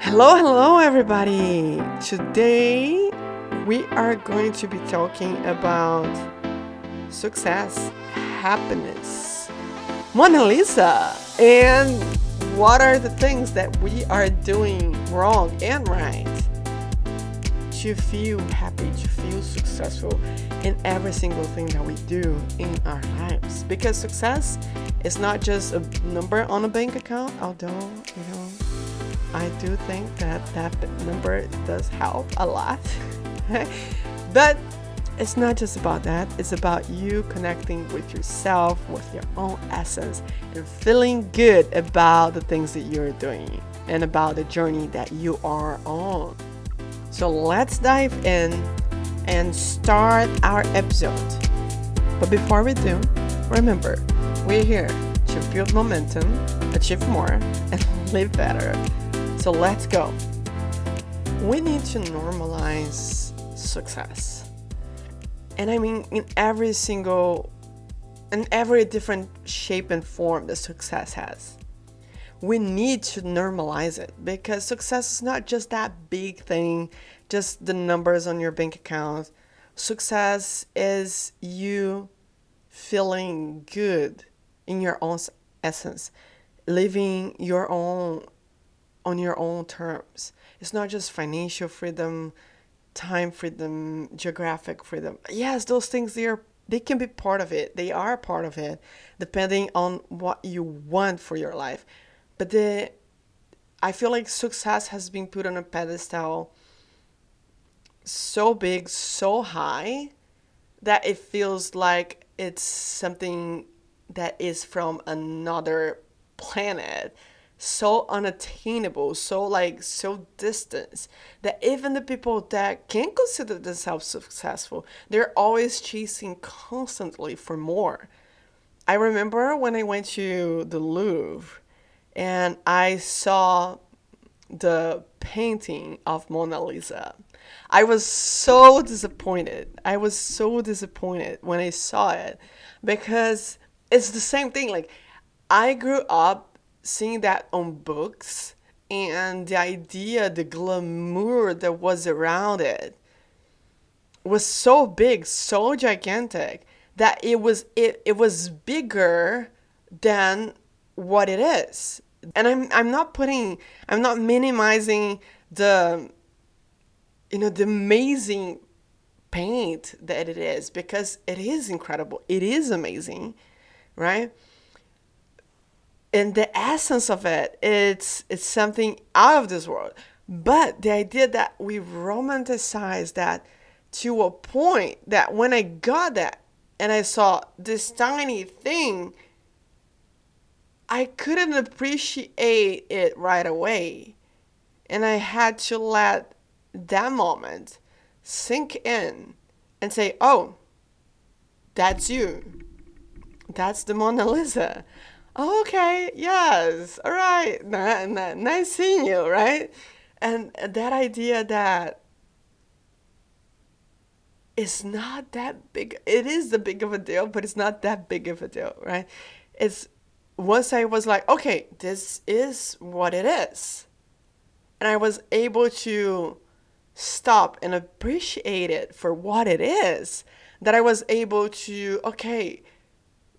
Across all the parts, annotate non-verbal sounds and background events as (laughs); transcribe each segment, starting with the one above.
Hello, hello, everybody. Today we are going to be talking about success, happiness, Mona Lisa, and what are the things that we are doing wrong and right to feel happy, to feel successful in every single thing that we do in our lives. Because success is not just a number on a bank account, although, you know, I do think that that number does help a lot. (laughs) but it's not just about that, it's about you connecting with yourself, with your own essence, and feeling good about the things that you're doing and about the journey that you are on. So let's dive in and start our episode. But before we do, remember, we're here to build momentum, achieve more, and (laughs) live better. So let's go. We need to normalize success. And I mean in every single in every different shape and form that success has. We need to normalize it because success is not just that big thing, just the numbers on your bank account. Success is you feeling good in your own essence, living your own on your own terms. It's not just financial freedom, time freedom, geographic freedom. Yes, those things they are they can be part of it. They are part of it, depending on what you want for your life. But the I feel like success has been put on a pedestal so big, so high that it feels like it's something that is from another planet so unattainable, so like so distant that even the people that can consider themselves successful, they're always chasing constantly for more. I remember when I went to the Louvre and I saw the painting of Mona Lisa. I was so disappointed. I was so disappointed when I saw it because it's the same thing. Like, I grew up seeing that on books and the idea, the glamour that was around it was so big, so gigantic that it was it, it was bigger than what it is. And I'm I'm not putting I'm not minimizing the you know the amazing paint that it is because it is incredible. It is amazing, right? and the essence of it it's it's something out of this world but the idea that we romanticize that to a point that when i got that and i saw this tiny thing i couldn't appreciate it right away. And i had to let that moment sink in and say oh that's you. That's the mona lisa. Oh, okay, yes, all right, nice seeing you, right? And that idea that it's not that big, it is the big of a deal, but it's not that big of a deal, right? It's once I was like, okay, this is what it is. And I was able to stop and appreciate it for what it is, that I was able to, okay,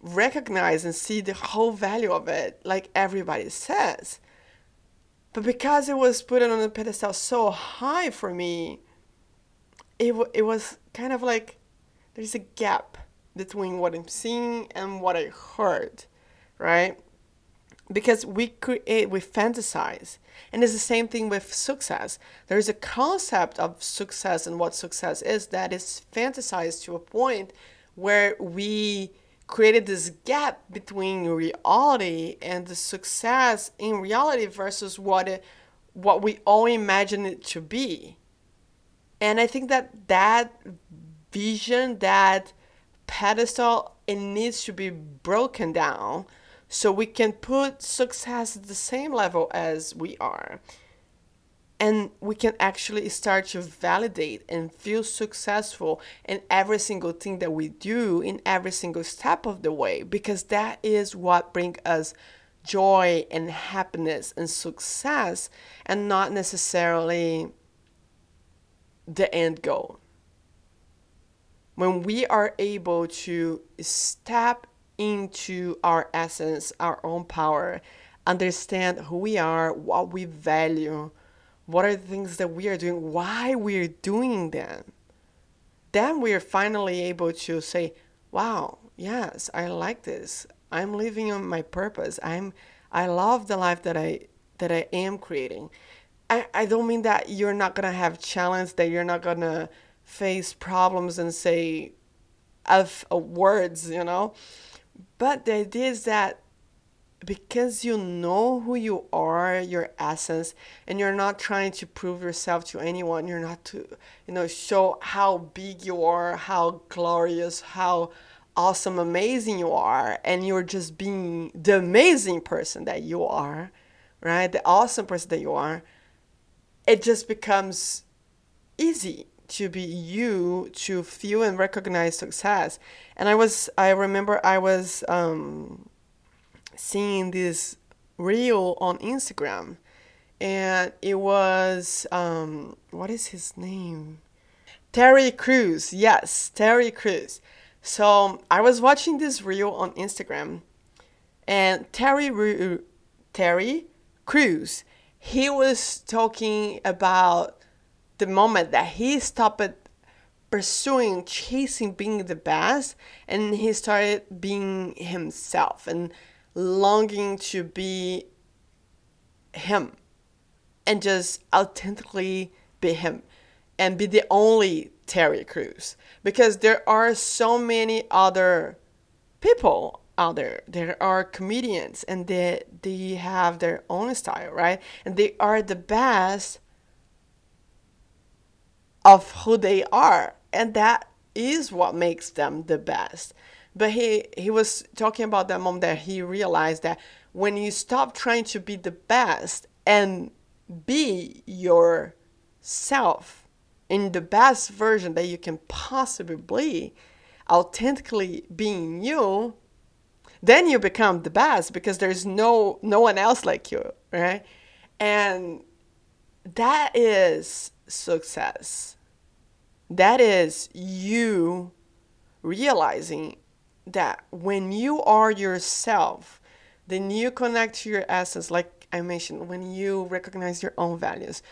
recognize and see the whole value of it, like everybody says. But because it was put on a pedestal so high for me, it, w- it was kind of like there's a gap between what I'm seeing and what I heard, right? Because we create, we fantasize. And it's the same thing with success. There is a concept of success and what success is that is fantasized to a point where we created this gap between reality and the success in reality versus what it, what we all imagine it to be. And I think that that vision, that pedestal, it needs to be broken down so we can put success at the same level as we are. and we can actually start to validate and feel successful in every single thing that we do in every single step of the way because that is what brings us joy and happiness and success and not necessarily the end goal when we are able to step into our essence our own power understand who we are what we value what are the things that we are doing? Why we're doing them? Then we're finally able to say, wow, yes, I like this. I'm living on my purpose. I'm I love the life that I that I am creating. I, I don't mean that you're not gonna have challenge, that you're not gonna face problems and say of uh, words, you know. But the idea is that because you know who you are, your essence, and you're not trying to prove yourself to anyone. You're not to, you know, show how big you are, how glorious, how awesome, amazing you are, and you're just being the amazing person that you are, right? The awesome person that you are. It just becomes easy to be you to feel and recognize success. And I was, I remember I was, um, seeing this reel on Instagram, and it was um, what is his name? Terry Crews. Yes, Terry Crews. So I was watching this reel on Instagram, and Terry Terry Crews. He was talking about the moment that he stopped pursuing, chasing being the best, and he started being himself and longing to be him and just authentically be him and be the only Terry Crews because there are so many other people out there. There are comedians and they they have their own style, right? And they are the best of who they are. And that is what makes them the best. But he, he was talking about that moment that he realized that when you stop trying to be the best and be yourself in the best version that you can possibly be, authentically being you, then you become the best because there's no no one else like you, right? And that is success. That is you realizing that when you are yourself, then you connect to your essence, like I mentioned, when you recognize your own values.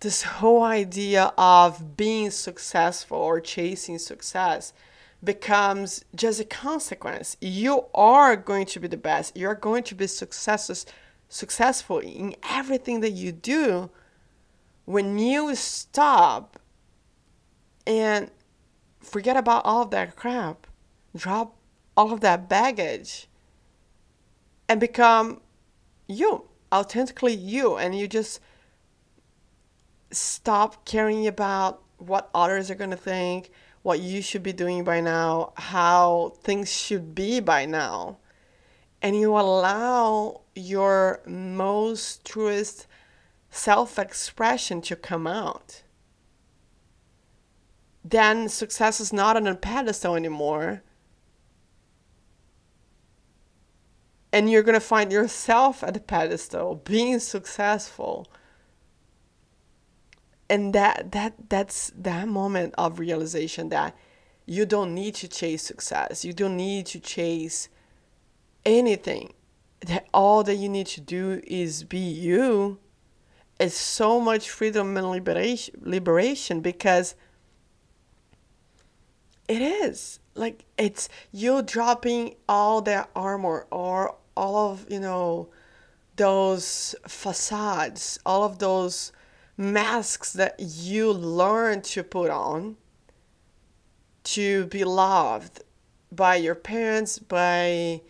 This whole idea of being successful or chasing success becomes just a consequence. You are going to be the best. You're going to be successes, successful in everything that you do when you stop and forget about all of that crap drop all of that baggage and become you, authentically you, and you just stop caring about what others are going to think, what you should be doing by now, how things should be by now. And you allow your most truest self expression to come out. Then success is not on a pedestal anymore. And you're going to find yourself at the pedestal being successful. And that that that's that moment of realization that you don't need to chase success. You don't need to chase anything. That all that you need to do is be you. It's so much freedom and liberation liberation because it is. Like it's you dropping all that armor or all of you know those facades all of those masks that you learn to put on to be loved by your parents by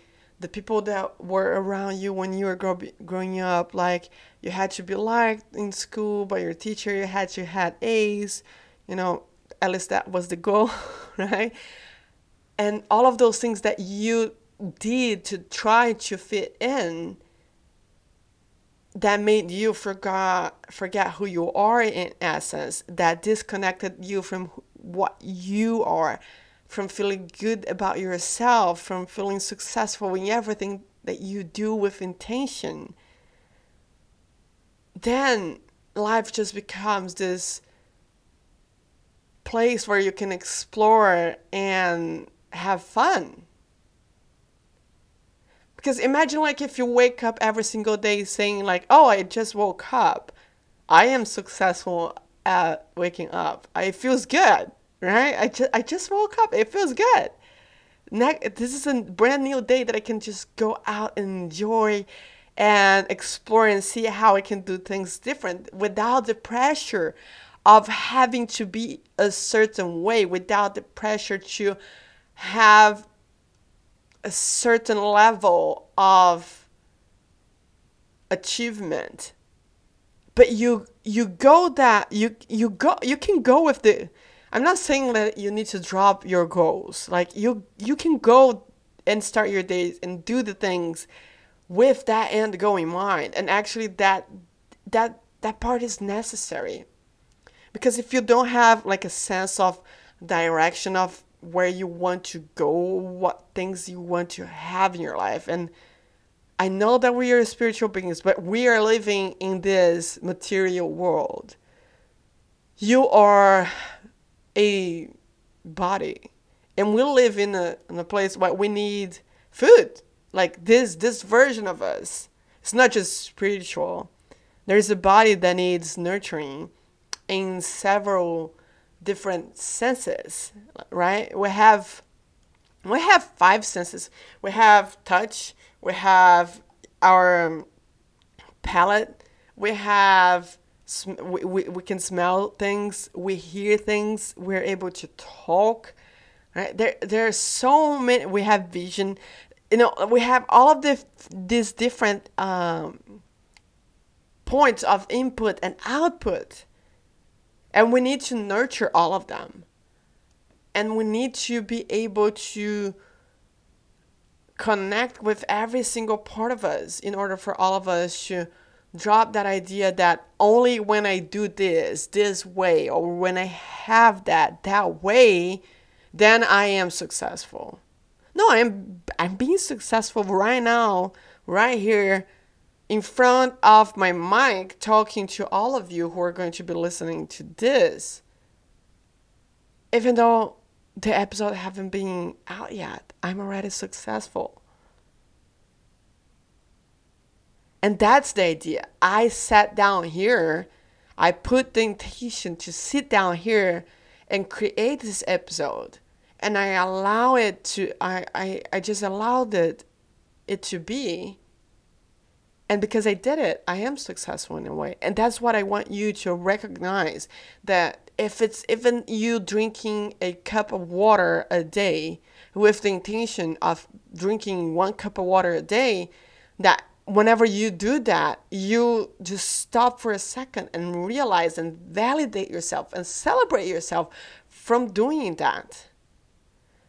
the people that were around you when you were grow- growing up. Like you had to be liked in school by your teacher you had to had a's you know at least that was the goal (laughs) right? And all of those things that you did to try to fit in that made you forgot forget who you are in essence that disconnected you from what you are from feeling good about yourself from feeling successful in everything that you do with intention then life just becomes this place where you can explore and have fun. Because imagine like if you wake up every single day saying like oh i just woke up. I am successful at waking up. It feels good right? I just i just woke up. It feels good. Ne- this is a brand new day that i can just go out and enjoy and explore and see how i can do things different without the pressure of having to be a certain way without the pressure to have a certain level of achievement. But you you go that you you go you can go with the i'm not saying that you need to drop your goals. Like you you can go and start your days and do the things with that end goal in mind. And actually that that that part is necessary because if you don't have like a sense of direction of where you want to go, what things you want to have in your life. And I know that we are spiritual beings, but we are living in this material world. You are a body, and we live in a, in a place where we need food. Like this, this version of us. It's not just spiritual. There's a body that needs nurturing in several different senses, right? We have we have five senses. We have touch, we have our um, palate, we have we, we, we can smell things, we hear things, we're able to talk. Right? There there are so many we have vision. You know, we have all of the these different um, points of input and output and we need to nurture all of them. And we need to be able to connect with every single part of us in order for all of us to drop that idea that only when I do this, this way, or when I have that, that way, then I am successful. No, I'm I'm being successful right now, right here in front of my mic talking to all of you who are going to be listening to this. Even though the episode haven't been out yet i'm already successful. And that's the idea. I sat down here i put the intention to sit down here and create this episode. And i allow it to i i, I just allowed it it to be and because I did it, I am successful in a way. And that's what I want you to recognize that if it's even you drinking a cup of water a day with the intention of drinking one cup of water a day, that whenever you do that, you just stop for a second and realize and validate yourself and celebrate yourself from doing that.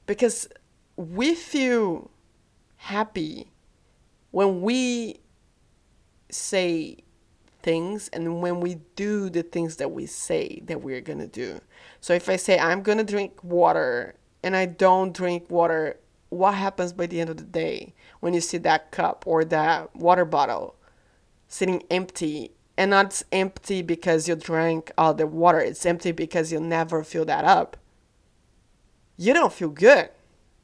Because we feel happy when we say things and when we do the things that we say that we're going to do. So if I say I'm going to drink water and I don't drink water, what happens by the end of the day when you see that cup or that water bottle sitting empty and not empty because you drank all the water, it's empty because you never fill that up. You don't feel good.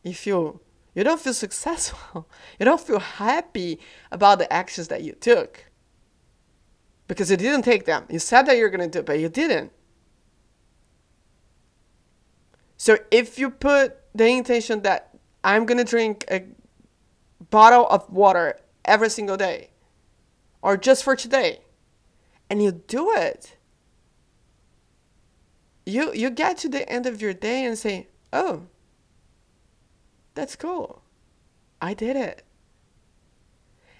You feel you don't feel successful. (laughs) You don't feel happy about the actions that you took. Because you didn't take them. You said that you're going to do it, but you didn't. So if you put the intention that I'm going to drink a bottle of water every single day, or just for today, and you do it, you you get to the end of your day and say, "Oh, that's cool. I did it.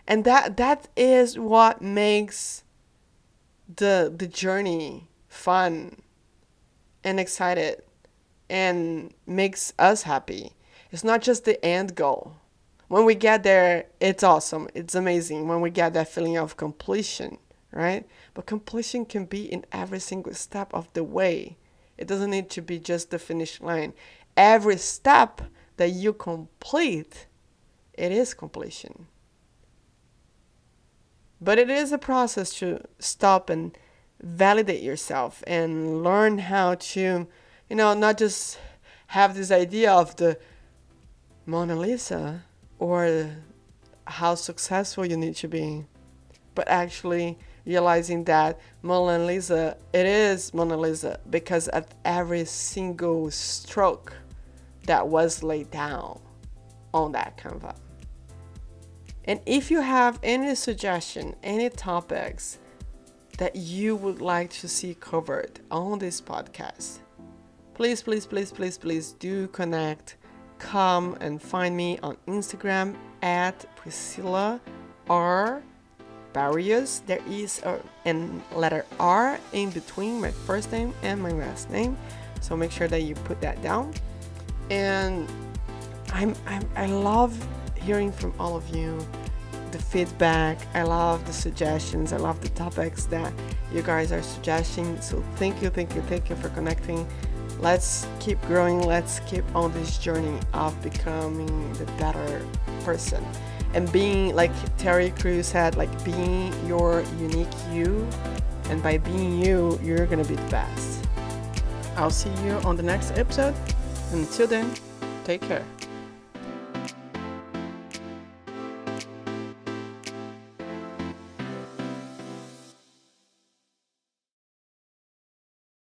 And that that is what makes the the journey fun and excited and makes us happy. It's not just the end goal. when we get there, it's awesome. It's amazing when we get that feeling of completion, right? But completion can be in every single step of the way. It doesn't need to be just the finish line. Every step that you complete, it is completion. But it is a process to stop and validate yourself and learn how to, you know, not just have this idea of the Mona Lisa or how successful you need to be, but actually realizing that Mona Lisa, it is Mona Lisa because at every single stroke that was laid down on that canvas. And if you have any suggestion, any topics that you would like to see covered on this podcast, please, please, please, please, please do connect. Come and find me on Instagram at Priscilla R Barrios. There is a an letter R in between my first name and my last name, so make sure that you put that down. And I'm, I'm I love hearing from all of you the feedback. I love the suggestions. I love the topics that you guys are suggesting. So thank you, thank you, thank you for connecting. Let's keep growing. Let's keep on this journey of becoming the better person and being like Terry Crews said, like being your unique you. And by being you, you're gonna be the best. I'll see you on the next episode. Until then, take care.